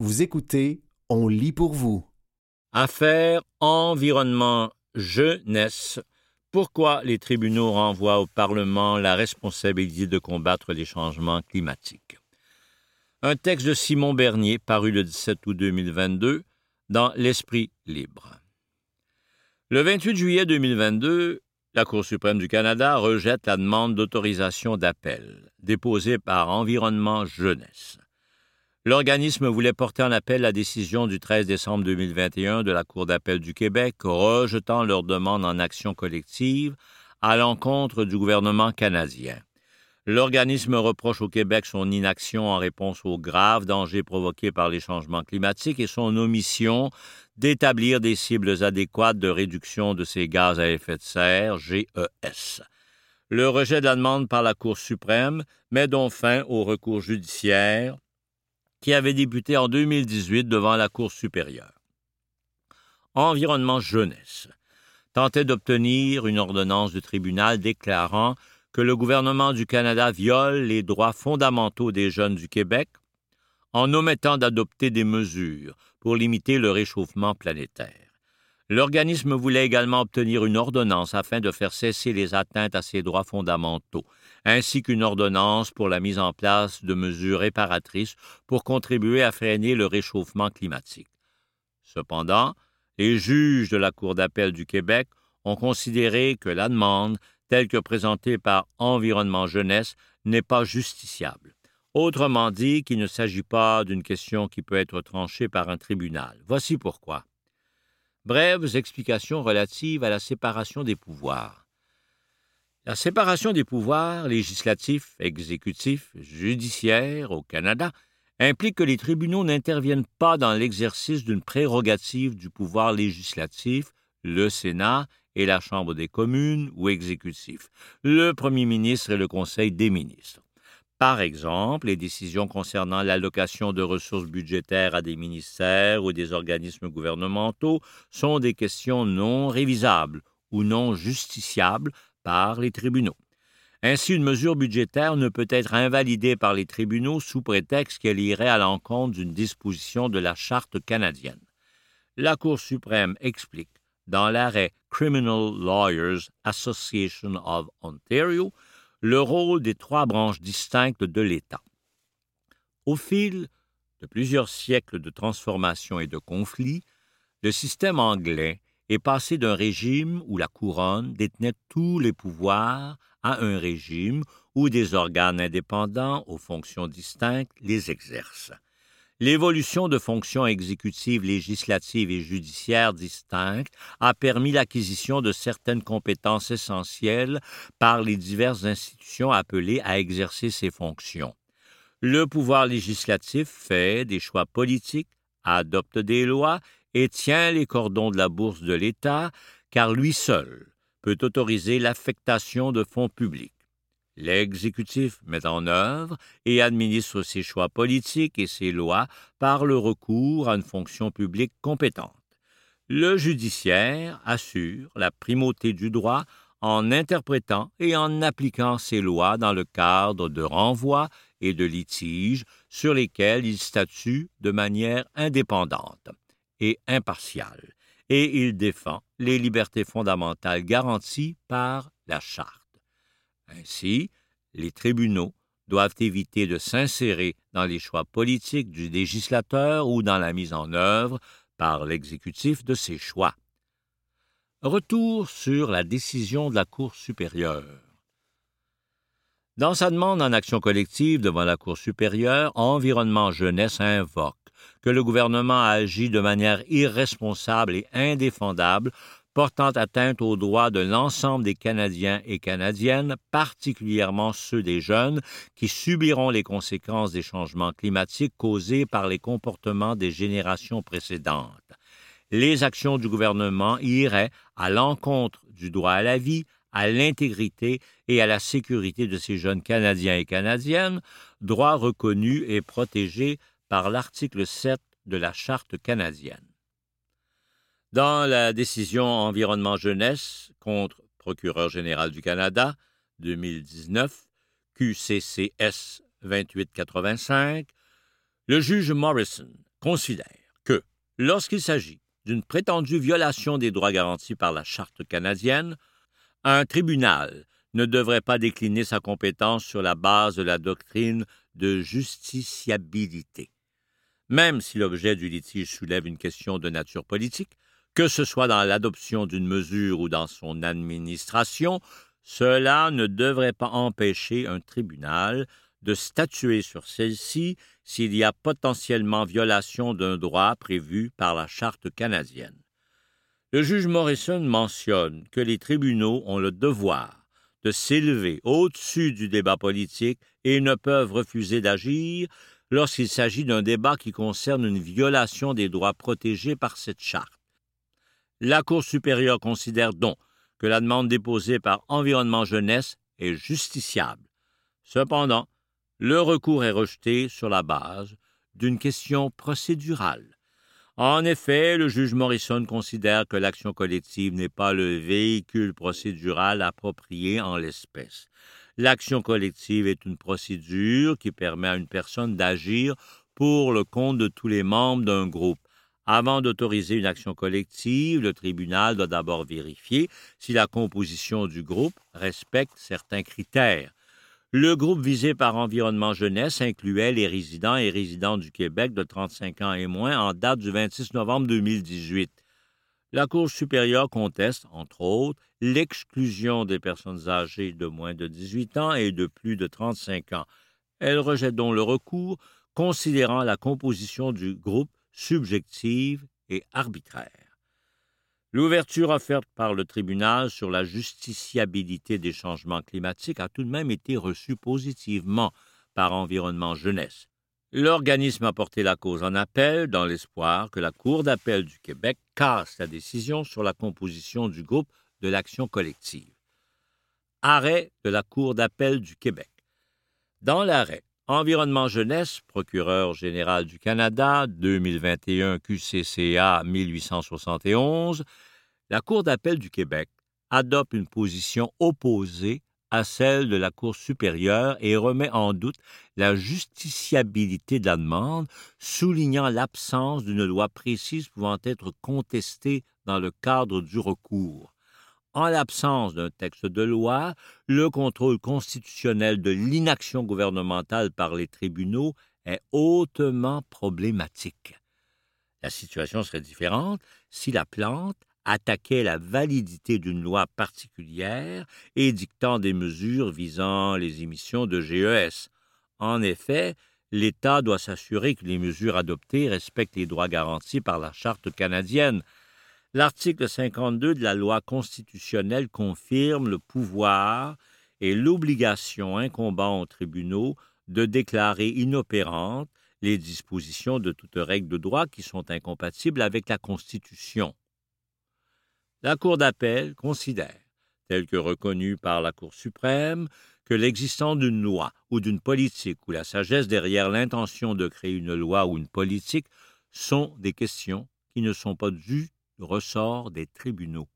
Vous écoutez, on lit pour vous. Affaire environnement jeunesse. Pourquoi les tribunaux renvoient au Parlement la responsabilité de combattre les changements climatiques? Un texte de Simon Bernier paru le 17 août 2022 dans L'Esprit libre. Le 28 juillet 2022, la Cour suprême du Canada rejette la demande d'autorisation d'appel déposée par Environnement Jeunesse. L'organisme voulait porter en appel la décision du 13 décembre 2021 de la Cour d'appel du Québec rejetant leur demande en action collective à l'encontre du gouvernement canadien. L'organisme reproche au Québec son inaction en réponse aux graves dangers provoqués par les changements climatiques et son omission d'établir des cibles adéquates de réduction de ces gaz à effet de serre, GES. Le rejet de la demande par la Cour suprême met donc fin au recours judiciaire qui avait débuté en 2018 devant la Cour supérieure. Environnement Jeunesse tentait d'obtenir une ordonnance du tribunal déclarant que le gouvernement du Canada viole les droits fondamentaux des jeunes du Québec en omettant d'adopter des mesures pour limiter le réchauffement planétaire. L'organisme voulait également obtenir une ordonnance afin de faire cesser les atteintes à ses droits fondamentaux, ainsi qu'une ordonnance pour la mise en place de mesures réparatrices pour contribuer à freiner le réchauffement climatique. Cependant, les juges de la Cour d'appel du Québec ont considéré que la demande, telle que présentée par Environnement Jeunesse, n'est pas justiciable. Autrement dit, qu'il ne s'agit pas d'une question qui peut être tranchée par un tribunal. Voici pourquoi. Brèves explications relatives à la séparation des pouvoirs. La séparation des pouvoirs législatifs, exécutifs, judiciaires au Canada implique que les tribunaux n'interviennent pas dans l'exercice d'une prérogative du pouvoir législatif, le Sénat et la Chambre des communes ou exécutif, le Premier ministre et le Conseil des ministres. Par exemple, les décisions concernant l'allocation de ressources budgétaires à des ministères ou des organismes gouvernementaux sont des questions non révisables ou non justiciables par les tribunaux. Ainsi, une mesure budgétaire ne peut être invalidée par les tribunaux sous prétexte qu'elle irait à l'encontre d'une disposition de la Charte canadienne. La Cour suprême explique, dans l'arrêt Criminal Lawyers Association of Ontario, le rôle des trois branches distinctes de l'État. Au fil de plusieurs siècles de transformation et de conflits, le système anglais est passé d'un régime où la couronne détenait tous les pouvoirs à un régime où des organes indépendants aux fonctions distinctes les exercent. L'évolution de fonctions exécutives, législatives et judiciaires distinctes a permis l'acquisition de certaines compétences essentielles par les diverses institutions appelées à exercer ces fonctions. Le pouvoir législatif fait des choix politiques, adopte des lois et tient les cordons de la bourse de l'État, car lui seul peut autoriser l'affectation de fonds publics. L'exécutif met en œuvre et administre ses choix politiques et ses lois par le recours à une fonction publique compétente. Le judiciaire assure la primauté du droit en interprétant et en appliquant ses lois dans le cadre de renvois et de litiges sur lesquels il statue de manière indépendante et impartiale, et il défend les libertés fondamentales garanties par la Charte. Ainsi, les tribunaux doivent éviter de s'insérer dans les choix politiques du législateur ou dans la mise en œuvre par l'exécutif de ses choix. Retour sur la décision de la Cour supérieure. Dans sa demande en action collective devant la Cour supérieure, Environnement Jeunesse invoque que le gouvernement a agi de manière irresponsable et indéfendable portant atteinte aux droits de l'ensemble des Canadiens et Canadiennes, particulièrement ceux des jeunes, qui subiront les conséquences des changements climatiques causés par les comportements des générations précédentes. Les actions du gouvernement iraient à l'encontre du droit à la vie, à l'intégrité et à la sécurité de ces jeunes Canadiens et Canadiennes, droits reconnus et protégés par l'article 7 de la Charte canadienne. Dans la décision Environnement Jeunesse contre Procureur général du Canada 2019, QCCS 2885, le juge Morrison considère que, lorsqu'il s'agit d'une prétendue violation des droits garantis par la Charte canadienne, un tribunal ne devrait pas décliner sa compétence sur la base de la doctrine de justiciabilité. Même si l'objet du litige soulève une question de nature politique, que ce soit dans l'adoption d'une mesure ou dans son administration, cela ne devrait pas empêcher un tribunal de statuer sur celle-ci s'il y a potentiellement violation d'un droit prévu par la Charte canadienne. Le juge Morrison mentionne que les tribunaux ont le devoir de s'élever au-dessus du débat politique et ne peuvent refuser d'agir lorsqu'il s'agit d'un débat qui concerne une violation des droits protégés par cette charte. La Cour supérieure considère donc que la demande déposée par Environnement Jeunesse est justiciable. Cependant, le recours est rejeté sur la base d'une question procédurale. En effet, le juge Morrison considère que l'action collective n'est pas le véhicule procédural approprié en l'espèce. L'action collective est une procédure qui permet à une personne d'agir pour le compte de tous les membres d'un groupe. Avant d'autoriser une action collective, le tribunal doit d'abord vérifier si la composition du groupe respecte certains critères. Le groupe visé par Environnement Jeunesse incluait les résidents et résidentes du Québec de 35 ans et moins en date du 26 novembre 2018. La Cour supérieure conteste, entre autres, l'exclusion des personnes âgées de moins de 18 ans et de plus de 35 ans. Elle rejette donc le recours, considérant la composition du groupe subjective et arbitraire. L'ouverture offerte par le tribunal sur la justiciabilité des changements climatiques a tout de même été reçue positivement par Environnement Jeunesse. L'organisme a porté la cause en appel dans l'espoir que la Cour d'appel du Québec casse sa décision sur la composition du groupe de l'action collective. Arrêt de la Cour d'appel du Québec. Dans l'arrêt, Environnement Jeunesse, procureur général du Canada, 2021 QCCA 1871, la Cour d'appel du Québec adopte une position opposée à celle de la Cour supérieure et remet en doute la justiciabilité de la demande, soulignant l'absence d'une loi précise pouvant être contestée dans le cadre du recours en l'absence d'un texte de loi, le contrôle constitutionnel de l'inaction gouvernementale par les tribunaux est hautement problématique. La situation serait différente si la plante attaquait la validité d'une loi particulière et dictant des mesures visant les émissions de GES. En effet, l'État doit s'assurer que les mesures adoptées respectent les droits garantis par la Charte canadienne, L'article 52 de la loi constitutionnelle confirme le pouvoir et l'obligation incombant aux tribunaux de déclarer inopérantes les dispositions de toute règle de droit qui sont incompatibles avec la Constitution. La Cour d'appel considère, tel que reconnu par la Cour suprême, que l'existence d'une loi ou d'une politique ou la sagesse derrière l'intention de créer une loi ou une politique sont des questions qui ne sont pas dues ressort des tribunaux.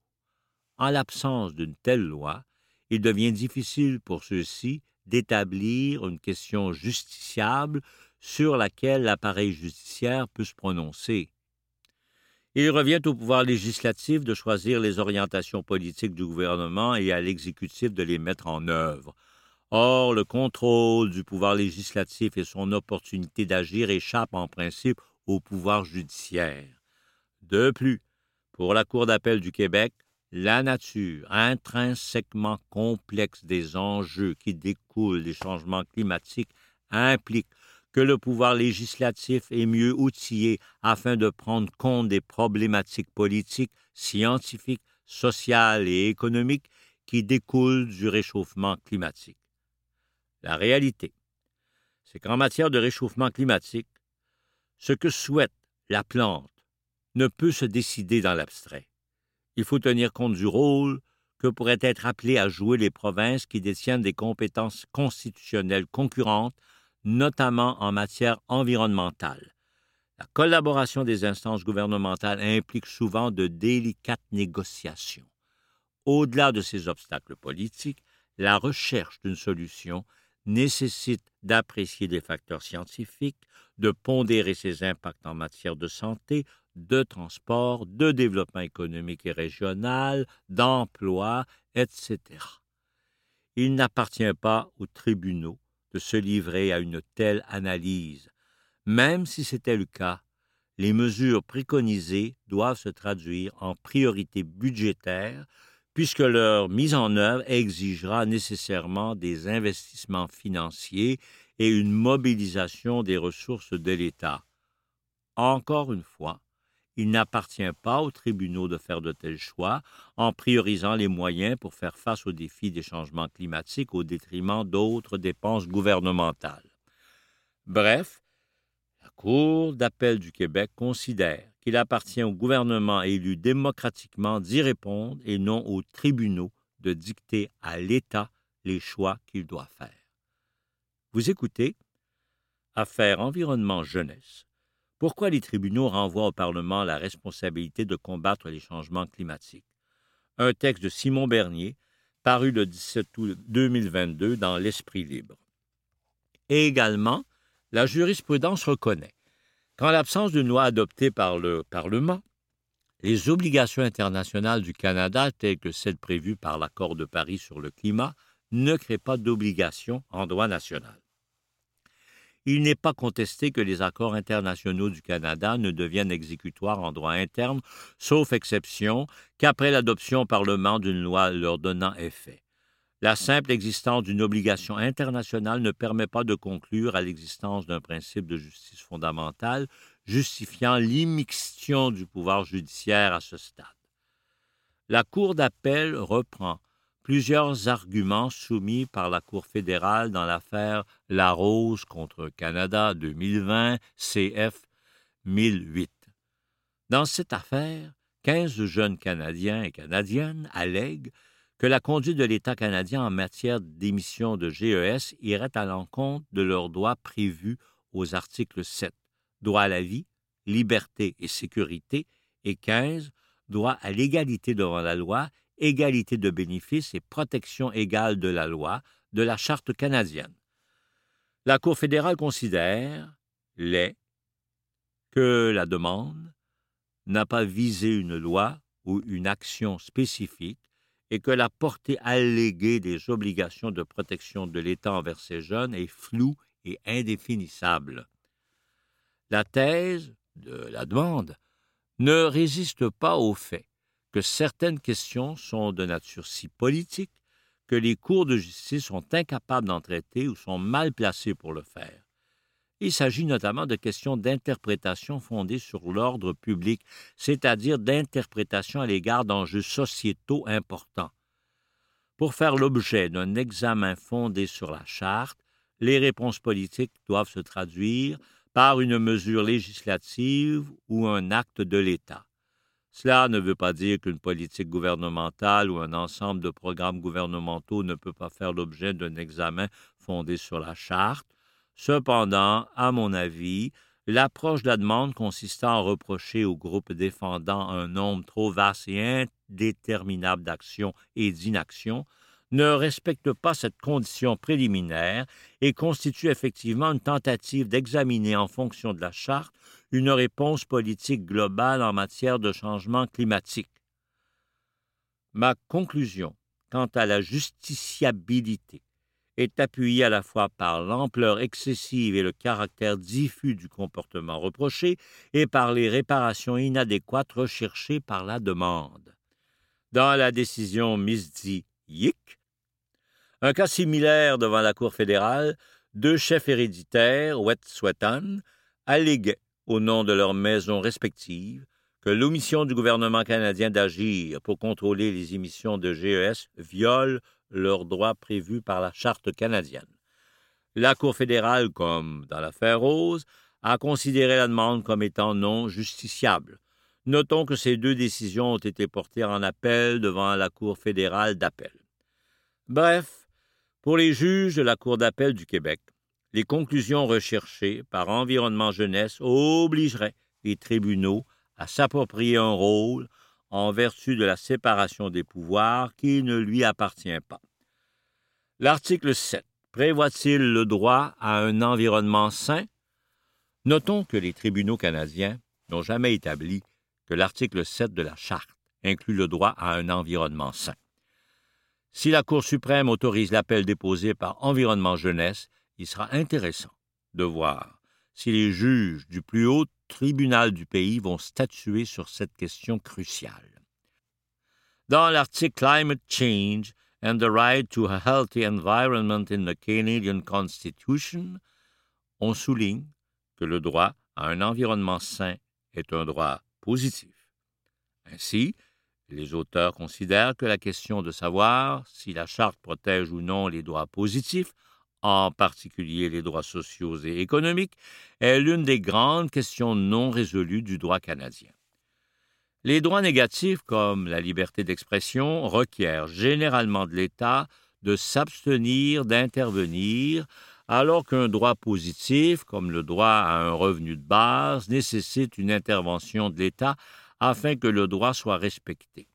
En l'absence d'une telle loi, il devient difficile pour ceux-ci d'établir une question justiciable sur laquelle l'appareil judiciaire peut se prononcer. Il revient au pouvoir législatif de choisir les orientations politiques du gouvernement et à l'exécutif de les mettre en œuvre. Or, le contrôle du pouvoir législatif et son opportunité d'agir échappent en principe au pouvoir judiciaire. De plus, pour la Cour d'appel du Québec, la nature intrinsèquement complexe des enjeux qui découlent des changements climatiques implique que le pouvoir législatif est mieux outillé afin de prendre compte des problématiques politiques, scientifiques, sociales et économiques qui découlent du réchauffement climatique. La réalité, c'est qu'en matière de réchauffement climatique, ce que souhaite la plante ne peut se décider dans l'abstrait. Il faut tenir compte du rôle que pourraient être appelées à jouer les provinces qui détiennent des compétences constitutionnelles concurrentes, notamment en matière environnementale. La collaboration des instances gouvernementales implique souvent de délicates négociations. Au-delà de ces obstacles politiques, la recherche d'une solution nécessite d'apprécier des facteurs scientifiques, de pondérer ses impacts en matière de santé, de transport, de développement économique et régional, d'emploi, etc. Il n'appartient pas aux tribunaux de se livrer à une telle analyse. Même si c'était le cas, les mesures préconisées doivent se traduire en priorité budgétaire puisque leur mise en œuvre exigera nécessairement des investissements financiers et une mobilisation des ressources de l'État. Encore une fois, il n'appartient pas aux tribunaux de faire de tels choix en priorisant les moyens pour faire face aux défis des changements climatiques au détriment d'autres dépenses gouvernementales. Bref, la Cour d'appel du Québec considère qu'il appartient au gouvernement élu démocratiquement d'y répondre et non aux tribunaux de dicter à l'État les choix qu'il doit faire. Vous écoutez Affaires environnement jeunesse. Pourquoi les tribunaux renvoient au Parlement la responsabilité de combattre les changements climatiques? Un texte de Simon Bernier, paru le 17 août 2022 dans L'Esprit libre. Et également, la jurisprudence reconnaît qu'en l'absence d'une loi adoptée par le Parlement, les obligations internationales du Canada, telles que celles prévues par l'accord de Paris sur le climat, ne créent pas d'obligations en droit national. Il n'est pas contesté que les accords internationaux du Canada ne deviennent exécutoires en droit interne, sauf exception, qu'après l'adoption au Parlement d'une loi leur donnant effet. La simple existence d'une obligation internationale ne permet pas de conclure à l'existence d'un principe de justice fondamentale justifiant l'immixtion du pouvoir judiciaire à ce stade. La Cour d'appel reprend plusieurs arguments soumis par la Cour fédérale dans l'affaire La Rose contre Canada 2020 CF 1008. Dans cette affaire, 15 jeunes Canadiens et Canadiennes allèguent que la conduite de l'État canadien en matière d'émission de GES irait à l'encontre de leurs droits prévus aux articles 7, droit à la vie, liberté et sécurité, et 15, droit à l'égalité devant la loi, égalité de bénéfices et protection égale de la loi de la Charte canadienne. La Cour fédérale considère, les, que la demande n'a pas visé une loi ou une action spécifique et que la portée alléguée des obligations de protection de l'État envers ces jeunes est floue et indéfinissable. La thèse de la demande ne résiste pas au fait que certaines questions sont de nature si politique que les cours de justice sont incapables d'en traiter ou sont mal placés pour le faire. Il s'agit notamment de questions d'interprétation fondées sur l'ordre public, c'est-à-dire d'interprétation à l'égard d'enjeux sociétaux importants. Pour faire l'objet d'un examen fondé sur la charte, les réponses politiques doivent se traduire par une mesure législative ou un acte de l'État. Cela ne veut pas dire qu'une politique gouvernementale ou un ensemble de programmes gouvernementaux ne peut pas faire l'objet d'un examen fondé sur la charte, Cependant, à mon avis, l'approche de la demande consistant à reprocher au groupe défendant un nombre trop vaste et indéterminable d'actions et d'inactions ne respecte pas cette condition préliminaire et constitue effectivement une tentative d'examiner en fonction de la charte une réponse politique globale en matière de changement climatique. Ma conclusion quant à la justiciabilité est appuyé à la fois par l'ampleur excessive et le caractère diffus du comportement reproché et par les réparations inadéquates recherchées par la demande. Dans la décision Misdi-Yik, un cas similaire devant la Cour fédérale, deux chefs héréditaires, Wet'suwet'en, alléguaient, au nom de leurs maisons respectives, que l'omission du gouvernement canadien d'agir pour contrôler les émissions de GES viole leurs droits prévus par la Charte canadienne. La Cour fédérale, comme dans l'affaire Rose, a considéré la demande comme étant non justiciable. Notons que ces deux décisions ont été portées en appel devant la Cour fédérale d'appel. Bref, pour les juges de la Cour d'appel du Québec, les conclusions recherchées par Environnement Jeunesse obligeraient les tribunaux à s'approprier un rôle en vertu de la séparation des pouvoirs qui ne lui appartient pas. L'article 7 Prévoit-il le droit à un environnement sain? Notons que les tribunaux canadiens n'ont jamais établi que l'article 7 de la Charte inclut le droit à un environnement sain. Si la Cour suprême autorise l'appel déposé par Environnement Jeunesse, il sera intéressant de voir si les juges du plus haut tribunal du pays vont statuer sur cette question cruciale. Dans l'article Climate Change and the Right to a Healthy Environment in the Canadian Constitution, on souligne que le droit à un environnement sain est un droit positif. Ainsi, les auteurs considèrent que la question de savoir si la Charte protège ou non les droits positifs en particulier les droits sociaux et économiques, est l'une des grandes questions non résolues du droit canadien. Les droits négatifs, comme la liberté d'expression, requièrent généralement de l'État de s'abstenir d'intervenir, alors qu'un droit positif, comme le droit à un revenu de base, nécessite une intervention de l'État afin que le droit soit respecté.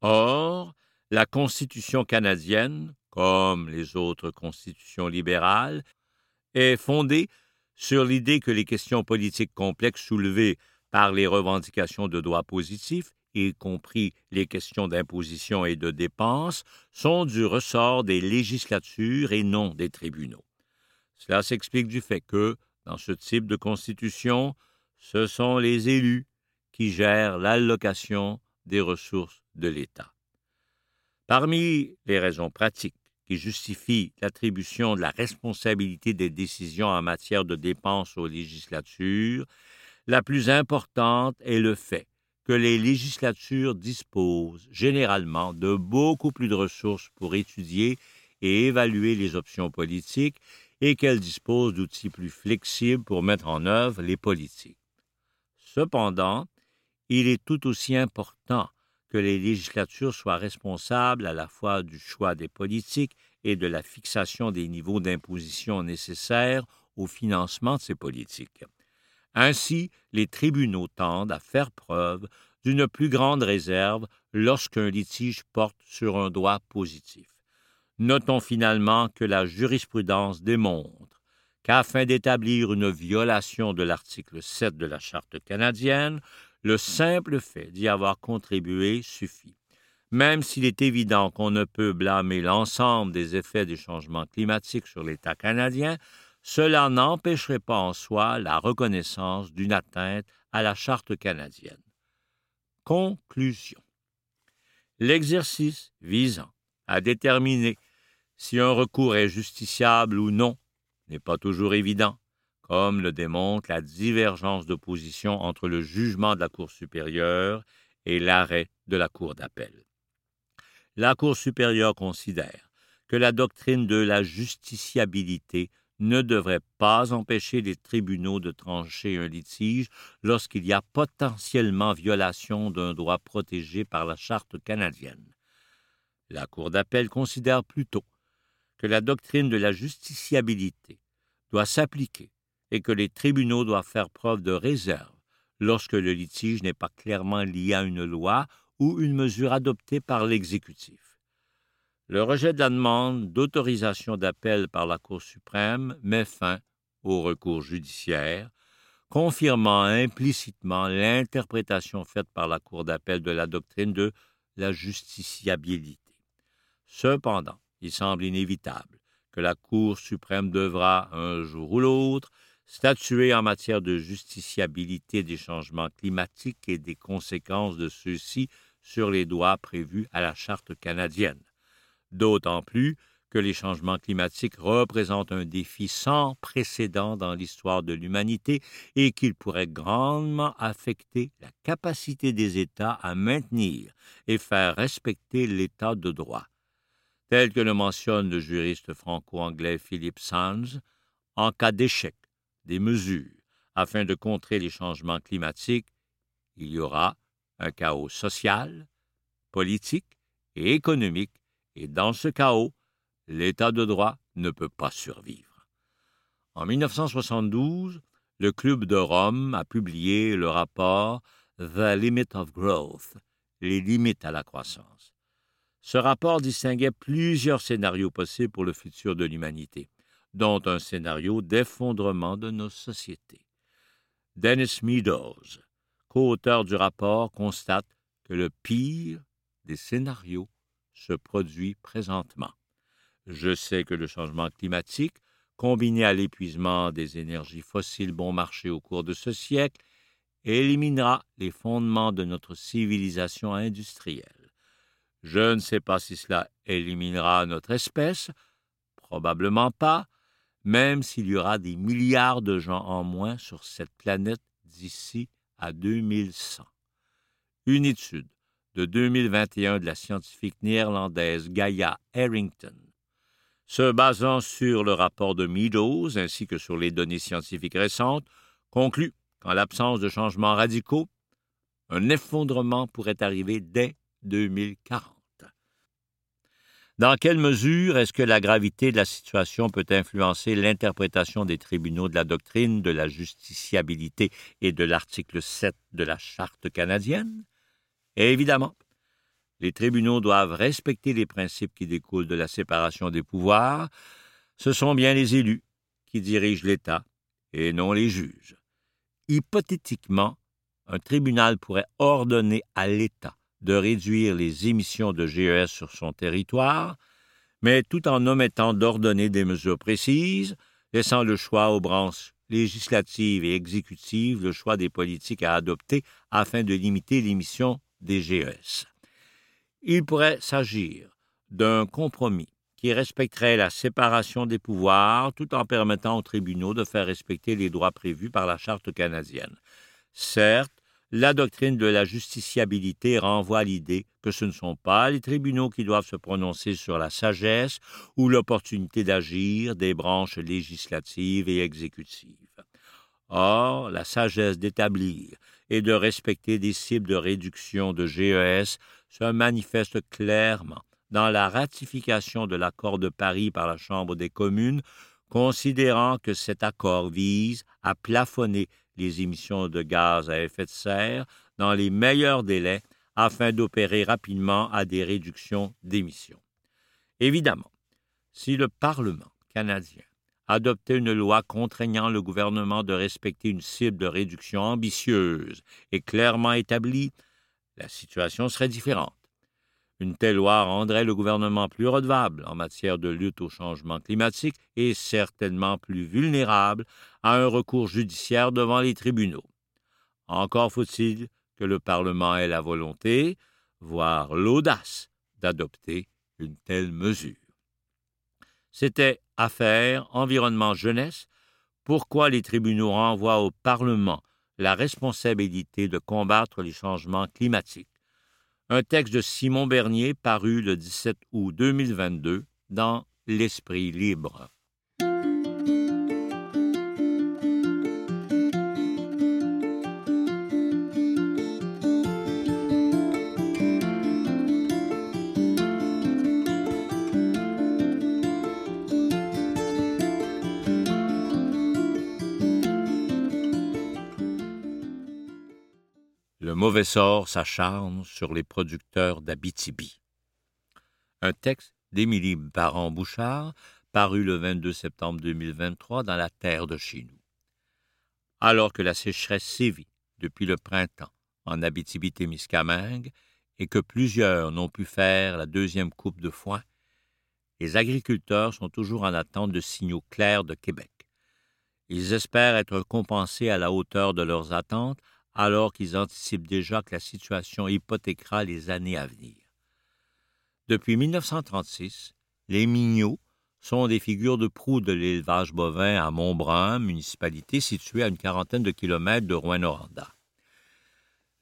Or, la Constitution canadienne, comme les autres constitutions libérales, est fondée sur l'idée que les questions politiques complexes soulevées par les revendications de droits positifs, y compris les questions d'imposition et de dépenses, sont du ressort des législatures et non des tribunaux. Cela s'explique du fait que, dans ce type de constitution, ce sont les élus qui gèrent l'allocation des ressources de l'État. Parmi les raisons pratiques qui justifie l'attribution de la responsabilité des décisions en matière de dépenses aux législatures, la plus importante est le fait que les législatures disposent généralement de beaucoup plus de ressources pour étudier et évaluer les options politiques et qu'elles disposent d'outils plus flexibles pour mettre en œuvre les politiques. Cependant, il est tout aussi important que les législatures soient responsables à la fois du choix des politiques et de la fixation des niveaux d'imposition nécessaires au financement de ces politiques. Ainsi, les tribunaux tendent à faire preuve d'une plus grande réserve lorsqu'un litige porte sur un droit positif. Notons finalement que la jurisprudence démontre qu'afin d'établir une violation de l'article 7 de la Charte canadienne, le simple fait d'y avoir contribué suffit. Même s'il est évident qu'on ne peut blâmer l'ensemble des effets des changements climatiques sur l'État canadien, cela n'empêcherait pas en soi la reconnaissance d'une atteinte à la Charte canadienne. Conclusion. L'exercice visant à déterminer si un recours est justiciable ou non n'est pas toujours évident comme le démontre la divergence de position entre le jugement de la Cour supérieure et l'arrêt de la Cour d'appel. La Cour supérieure considère que la doctrine de la justiciabilité ne devrait pas empêcher les tribunaux de trancher un litige lorsqu'il y a potentiellement violation d'un droit protégé par la Charte canadienne. La Cour d'appel considère plutôt que la doctrine de la justiciabilité doit s'appliquer et que les tribunaux doivent faire preuve de réserve lorsque le litige n'est pas clairement lié à une loi ou une mesure adoptée par l'exécutif. Le rejet de la demande d'autorisation d'appel par la Cour suprême met fin au recours judiciaire, confirmant implicitement l'interprétation faite par la Cour d'appel de la doctrine de la justiciabilité. Cependant, il semble inévitable que la Cour suprême devra, un jour ou l'autre, statuer en matière de justiciabilité des changements climatiques et des conséquences de ceux-ci sur les droits prévus à la Charte canadienne. D'autant plus que les changements climatiques représentent un défi sans précédent dans l'histoire de l'humanité et qu'ils pourraient grandement affecter la capacité des États à maintenir et faire respecter l'État de droit. Tel que le mentionne le juriste franco-anglais Philip Sands, en cas d'échec des mesures afin de contrer les changements climatiques, il y aura un chaos social, politique et économique, et dans ce chaos, l'État de droit ne peut pas survivre. En 1972, le Club de Rome a publié le rapport The Limit of Growth, les limites à la croissance. Ce rapport distinguait plusieurs scénarios possibles pour le futur de l'humanité, dont un scénario d'effondrement de nos sociétés. Dennis Meadows, co-auteur du rapport, constate que le pire des scénarios se produit présentement. Je sais que le changement climatique, combiné à l'épuisement des énergies fossiles bon marché au cours de ce siècle, éliminera les fondements de notre civilisation industrielle. Je ne sais pas si cela éliminera notre espèce, probablement pas, même s'il y aura des milliards de gens en moins sur cette planète d'ici à 2100. Une étude de 2021 de la scientifique néerlandaise Gaia Harrington, se basant sur le rapport de Meadows ainsi que sur les données scientifiques récentes, conclut qu'en l'absence de changements radicaux, un effondrement pourrait arriver dès 2040. Dans quelle mesure est-ce que la gravité de la situation peut influencer l'interprétation des tribunaux de la doctrine de la justiciabilité et de l'article 7 de la Charte canadienne? évidemment, les tribunaux doivent respecter les principes qui découlent de la séparation des pouvoirs. Ce sont bien les élus qui dirigent l'État et non les juges. Hypothétiquement, un tribunal pourrait ordonner à l'État de réduire les émissions de GES sur son territoire, mais tout en omettant d'ordonner des mesures précises, laissant le choix aux branches législatives et exécutives le choix des politiques à adopter afin de limiter l'émission des GES. Il pourrait s'agir d'un compromis qui respecterait la séparation des pouvoirs tout en permettant aux tribunaux de faire respecter les droits prévus par la Charte canadienne. Certes, la doctrine de la justiciabilité renvoie à l'idée que ce ne sont pas les tribunaux qui doivent se prononcer sur la sagesse ou l'opportunité d'agir des branches législatives et exécutives. Or, la sagesse d'établir et de respecter des cibles de réduction de GES se manifeste clairement dans la ratification de l'accord de Paris par la Chambre des communes, considérant que cet accord vise à plafonner les émissions de gaz à effet de serre dans les meilleurs délais afin d'opérer rapidement à des réductions d'émissions. Évidemment, si le Parlement canadien adoptait une loi contraignant le gouvernement de respecter une cible de réduction ambitieuse et clairement établie, la situation serait différente. Une telle loi rendrait le gouvernement plus redevable en matière de lutte au changement climatique et certainement plus vulnérable à un recours judiciaire devant les tribunaux. Encore faut-il que le Parlement ait la volonté, voire l'audace, d'adopter une telle mesure. C'était Affaires, Environnement, Jeunesse. Pourquoi les tribunaux renvoient au Parlement la responsabilité de combattre les changements climatiques? Un texte de Simon Bernier paru le 17 août 2022 dans L'Esprit libre. S'acharne sur les producteurs d'Abitibi. Un texte d'Émilie Baran-Bouchard, paru le 22 septembre 2023 dans La Terre de chez nous. Alors que la sécheresse sévit depuis le printemps en Abitibi-Témiscamingue et que plusieurs n'ont pu faire la deuxième coupe de foin, les agriculteurs sont toujours en attente de signaux clairs de Québec. Ils espèrent être compensés à la hauteur de leurs attentes alors qu'ils anticipent déjà que la situation hypothéquera les années à venir. Depuis 1936, les mignots sont des figures de proue de l'élevage bovin à Montbrun, municipalité située à une quarantaine de kilomètres de Rouen-Noranda.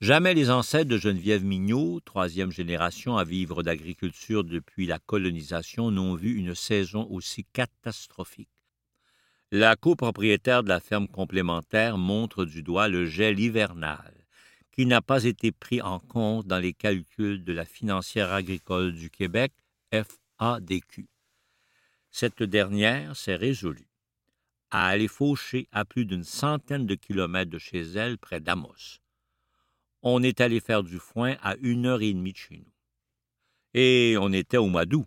Jamais les ancêtres de Geneviève Mignot, troisième génération à vivre d'agriculture depuis la colonisation, n'ont vu une saison aussi catastrophique. La copropriétaire de la ferme complémentaire montre du doigt le gel hivernal, qui n'a pas été pris en compte dans les calculs de la financière agricole du Québec, FADQ. Cette dernière s'est résolue à aller faucher à plus d'une centaine de kilomètres de chez elle, près d'Amos. On est allé faire du foin à une heure et demie de chez nous. Et on était au mois d'août,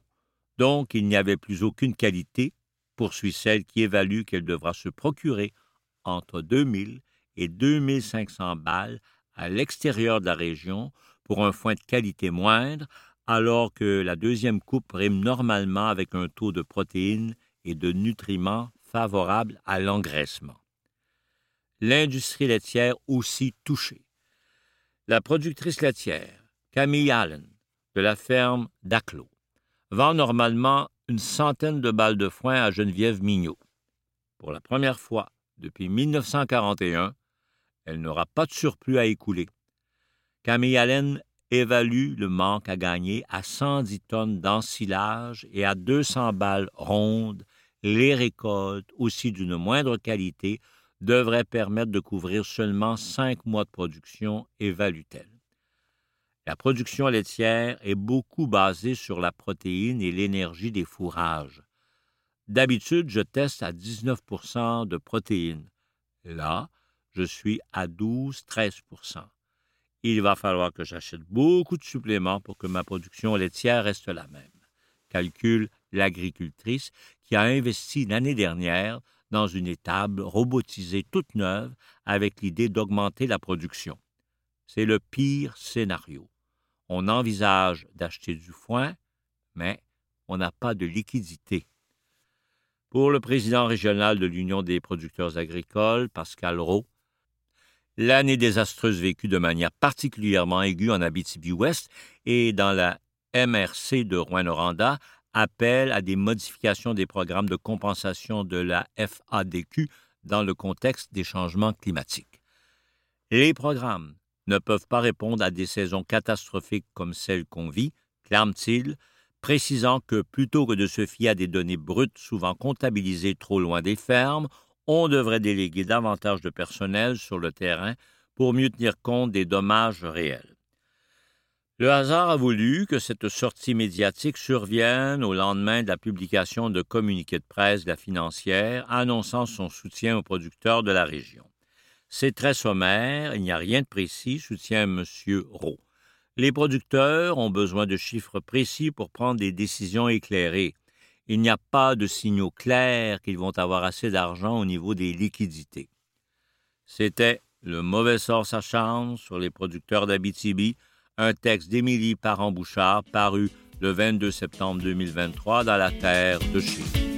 donc il n'y avait plus aucune qualité, poursuit celle qui évalue qu'elle devra se procurer entre 2000 et 2500 balles à l'extérieur de la région pour un foin de qualité moindre, alors que la deuxième coupe rime normalement avec un taux de protéines et de nutriments favorable à l'engraissement. L'industrie laitière aussi touchée. La productrice laitière, Camille Allen, de la ferme d'Aclo, vend normalement une centaine de balles de foin à Geneviève Mignot. Pour la première fois depuis 1941, elle n'aura pas de surplus à écouler. Camille Allen évalue le manque à gagner à 110 tonnes d'ensilage et à 200 balles rondes. Les récoltes, aussi d'une moindre qualité, devraient permettre de couvrir seulement cinq mois de production, évalue-t-elle. La production laitière est beaucoup basée sur la protéine et l'énergie des fourrages. D'habitude, je teste à 19% de protéines. Là, je suis à 12-13% Il va falloir que j'achète beaucoup de suppléments pour que ma production laitière reste la même. Calcule l'agricultrice qui a investi l'année dernière dans une étable robotisée toute neuve avec l'idée d'augmenter la production. C'est le pire scénario. On envisage d'acheter du foin, mais on n'a pas de liquidité. Pour le président régional de l'Union des producteurs agricoles, Pascal Rowe, l'année désastreuse vécue de manière particulièrement aiguë en Abitibi-Ouest et dans la MRC de Rouen-Noranda appelle à des modifications des programmes de compensation de la FADQ dans le contexte des changements climatiques. Les programmes ne peuvent pas répondre à des saisons catastrophiques comme celle qu'on vit, clame-t-il, précisant que plutôt que de se fier à des données brutes souvent comptabilisées trop loin des fermes, on devrait déléguer davantage de personnel sur le terrain pour mieux tenir compte des dommages réels. Le hasard a voulu que cette sortie médiatique survienne au lendemain de la publication de communiqués de presse de la financière annonçant son soutien aux producteurs de la région. C'est très sommaire, il n'y a rien de précis, soutient M. Rowe. Les producteurs ont besoin de chiffres précis pour prendre des décisions éclairées. Il n'y a pas de signaux clairs qu'ils vont avoir assez d'argent au niveau des liquidités. C'était Le mauvais sort sa chance sur les producteurs d'Abitibi, un texte d'Émilie Parent-Bouchard paru le 22 septembre 2023 dans la terre de Chine.